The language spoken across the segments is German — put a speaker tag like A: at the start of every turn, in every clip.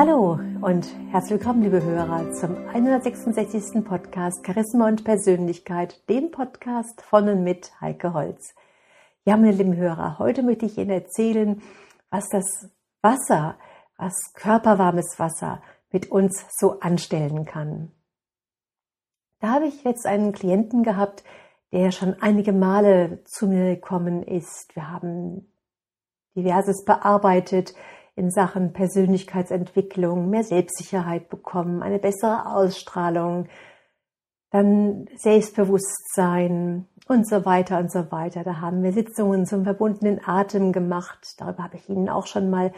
A: Hallo und herzlich willkommen, liebe Hörer, zum 166. Podcast Charisma und Persönlichkeit, dem Podcast von und mit Heike Holz. Ja, meine lieben Hörer, heute möchte ich Ihnen erzählen, was das Wasser, was körperwarmes Wasser mit uns so anstellen kann. Da habe ich jetzt einen Klienten gehabt, der schon einige Male zu mir gekommen ist. Wir haben diverses bearbeitet in Sachen Persönlichkeitsentwicklung, mehr Selbstsicherheit bekommen, eine bessere Ausstrahlung, dann Selbstbewusstsein und so weiter und so weiter. Da haben wir Sitzungen zum verbundenen Atem gemacht. Darüber habe ich Ihnen auch schon mal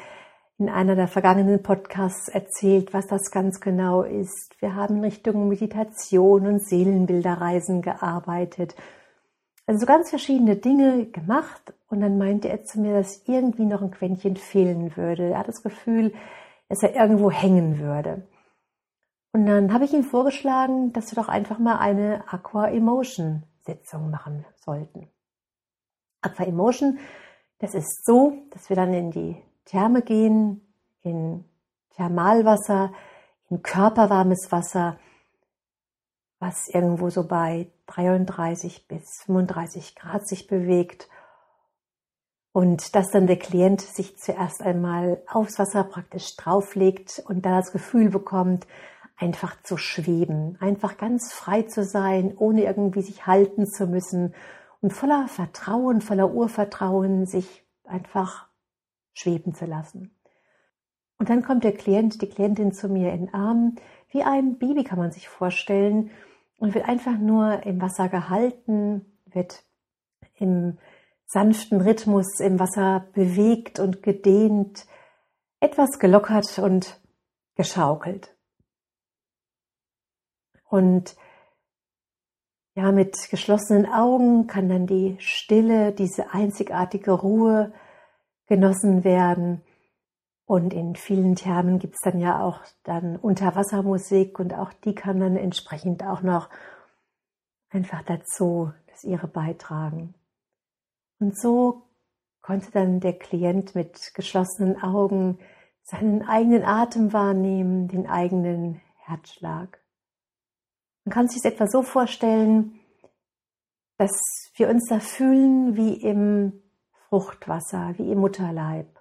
A: in einer der vergangenen Podcasts erzählt, was das ganz genau ist. Wir haben in Richtung Meditation und Seelenbilderreisen gearbeitet. Also so ganz verschiedene Dinge gemacht und dann meinte er zu mir, dass irgendwie noch ein Quäntchen fehlen würde. Er hat das Gefühl, dass er irgendwo hängen würde. Und dann habe ich ihm vorgeschlagen, dass wir doch einfach mal eine Aqua Emotion Sitzung machen sollten. Aqua Emotion, das ist so, dass wir dann in die Therme gehen, in Thermalwasser, in körperwarmes Wasser, was irgendwo so bei 33 bis 35 Grad sich bewegt. Und dass dann der Klient sich zuerst einmal aufs Wasser praktisch drauflegt und dann das Gefühl bekommt, einfach zu schweben, einfach ganz frei zu sein, ohne irgendwie sich halten zu müssen und voller Vertrauen, voller Urvertrauen sich einfach schweben zu lassen. Und dann kommt der Klient, die Klientin zu mir in den Arm, wie ein Baby kann man sich vorstellen, und wird einfach nur im Wasser gehalten, wird im sanften Rhythmus im Wasser bewegt und gedehnt, etwas gelockert und geschaukelt. Und ja, mit geschlossenen Augen kann dann die Stille, diese einzigartige Ruhe genossen werden. Und in vielen Thermen gibt es dann ja auch dann Unterwassermusik und auch die kann dann entsprechend auch noch einfach dazu das ihre beitragen. Und so konnte dann der Klient mit geschlossenen Augen seinen eigenen Atem wahrnehmen, den eigenen Herzschlag. Man kann sich das etwa so vorstellen, dass wir uns da fühlen wie im Fruchtwasser, wie im Mutterleib.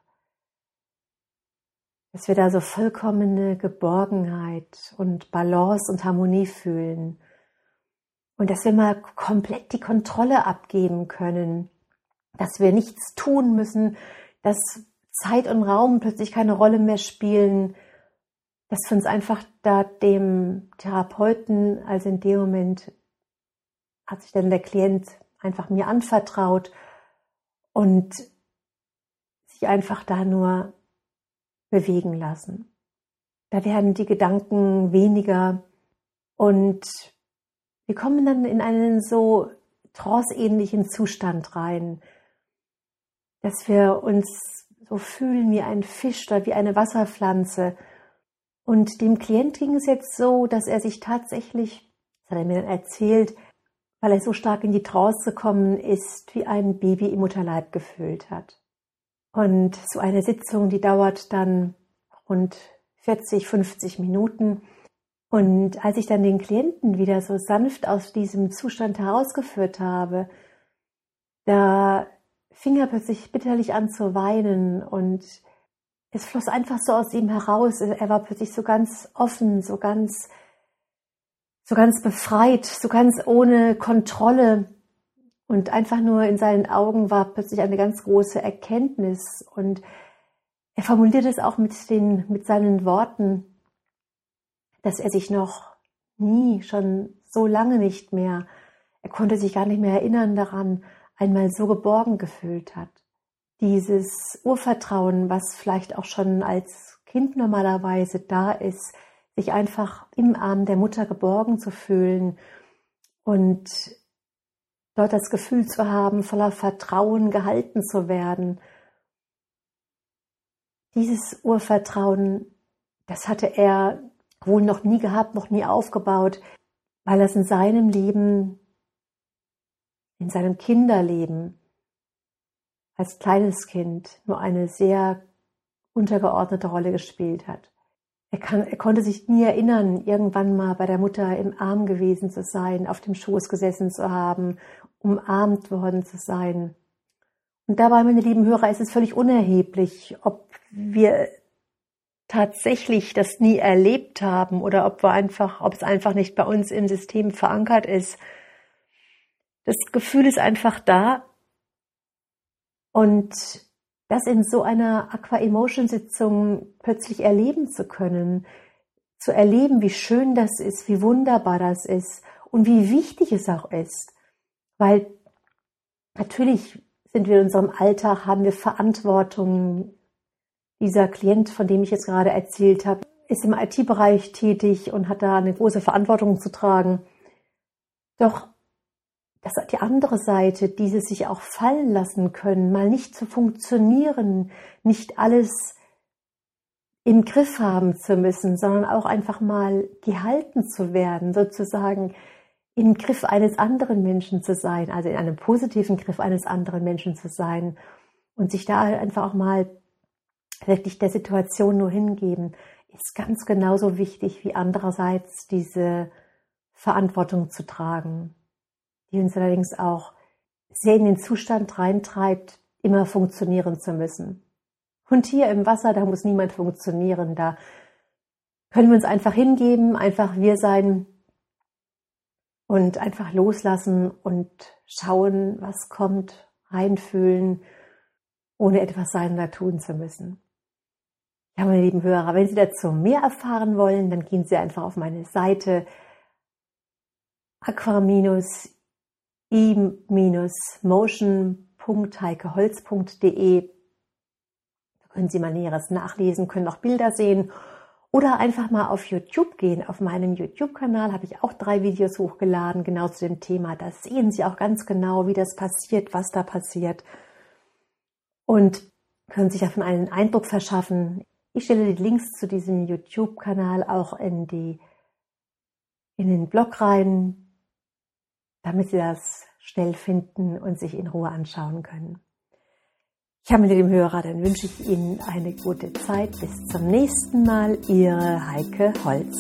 A: Dass wir da so vollkommene Geborgenheit und Balance und Harmonie fühlen. Und dass wir mal komplett die Kontrolle abgeben können. Dass wir nichts tun müssen, dass Zeit und Raum plötzlich keine Rolle mehr spielen, dass wir uns einfach da dem Therapeuten, also in dem Moment hat sich dann der Klient einfach mir anvertraut und sich einfach da nur bewegen lassen. Da werden die Gedanken weniger und wir kommen dann in einen so tranceähnlichen Zustand rein, dass wir uns so fühlen wie ein Fisch oder wie eine Wasserpflanze, und dem Klient ging es jetzt so, dass er sich tatsächlich, das hat er mir dann erzählt, weil er so stark in die Trance gekommen ist, wie ein Baby im Mutterleib gefühlt hat. Und so eine Sitzung, die dauert dann rund 40, 50 Minuten. Und als ich dann den Klienten wieder so sanft aus diesem Zustand herausgeführt habe, da fing er plötzlich bitterlich an zu weinen und es floss einfach so aus ihm heraus. Er war plötzlich so ganz offen, so ganz, so ganz befreit, so ganz ohne Kontrolle. Und einfach nur in seinen Augen war plötzlich eine ganz große Erkenntnis. Und er formuliert es auch mit den, mit seinen Worten, dass er sich noch nie, schon so lange nicht mehr, er konnte sich gar nicht mehr erinnern daran, einmal so geborgen gefühlt hat dieses Urvertrauen, was vielleicht auch schon als Kind normalerweise da ist, sich einfach im Arm der Mutter geborgen zu fühlen und dort das Gefühl zu haben, voller Vertrauen gehalten zu werden. Dieses Urvertrauen, das hatte er wohl noch nie gehabt, noch nie aufgebaut, weil es in seinem Leben, in seinem Kinderleben als kleines Kind nur eine sehr untergeordnete Rolle gespielt hat. Er, kann, er konnte sich nie erinnern, irgendwann mal bei der Mutter im Arm gewesen zu sein, auf dem Schoß gesessen zu haben, umarmt worden zu sein. Und dabei, meine lieben Hörer, ist es völlig unerheblich, ob wir tatsächlich das nie erlebt haben oder ob wir einfach, ob es einfach nicht bei uns im System verankert ist. Das Gefühl ist einfach da und das in so einer Aqua-Emotion-Sitzung plötzlich erleben zu können, zu erleben, wie schön das ist, wie wunderbar das ist und wie wichtig es auch ist. Weil natürlich sind wir in unserem Alltag, haben wir Verantwortung. Dieser Klient, von dem ich jetzt gerade erzählt habe, ist im IT-Bereich tätig und hat da eine große Verantwortung zu tragen. Doch das die andere Seite, diese sich auch fallen lassen können, mal nicht zu funktionieren, nicht alles im Griff haben zu müssen, sondern auch einfach mal gehalten zu werden, sozusagen im Griff eines anderen Menschen zu sein, also in einem positiven Griff eines anderen Menschen zu sein und sich da einfach auch mal wirklich der Situation nur hingeben, ist ganz genauso wichtig wie andererseits diese Verantwortung zu tragen die uns allerdings auch sehr in den Zustand reintreibt, immer funktionieren zu müssen. Und hier im Wasser, da muss niemand funktionieren, da können wir uns einfach hingeben, einfach wir sein und einfach loslassen und schauen, was kommt, reinfühlen, ohne etwas sein oder tun zu müssen. Ja, meine lieben Hörer, wenn Sie dazu mehr erfahren wollen, dann gehen Sie einfach auf meine Seite aqua e-motion.heikeholz.de. Da können Sie mal Näheres nachlesen, können auch Bilder sehen oder einfach mal auf YouTube gehen. Auf meinem YouTube-Kanal habe ich auch drei Videos hochgeladen, genau zu dem Thema. Da sehen Sie auch ganz genau, wie das passiert, was da passiert. Und können sich davon einen Eindruck verschaffen. Ich stelle die Links zu diesem YouTube-Kanal auch in die, in den Blog rein, damit Sie das schnell finden und sich in Ruhe anschauen können. Ich habe mit dem Hörer, dann wünsche ich Ihnen eine gute Zeit. Bis zum nächsten Mal, Ihre Heike Holz.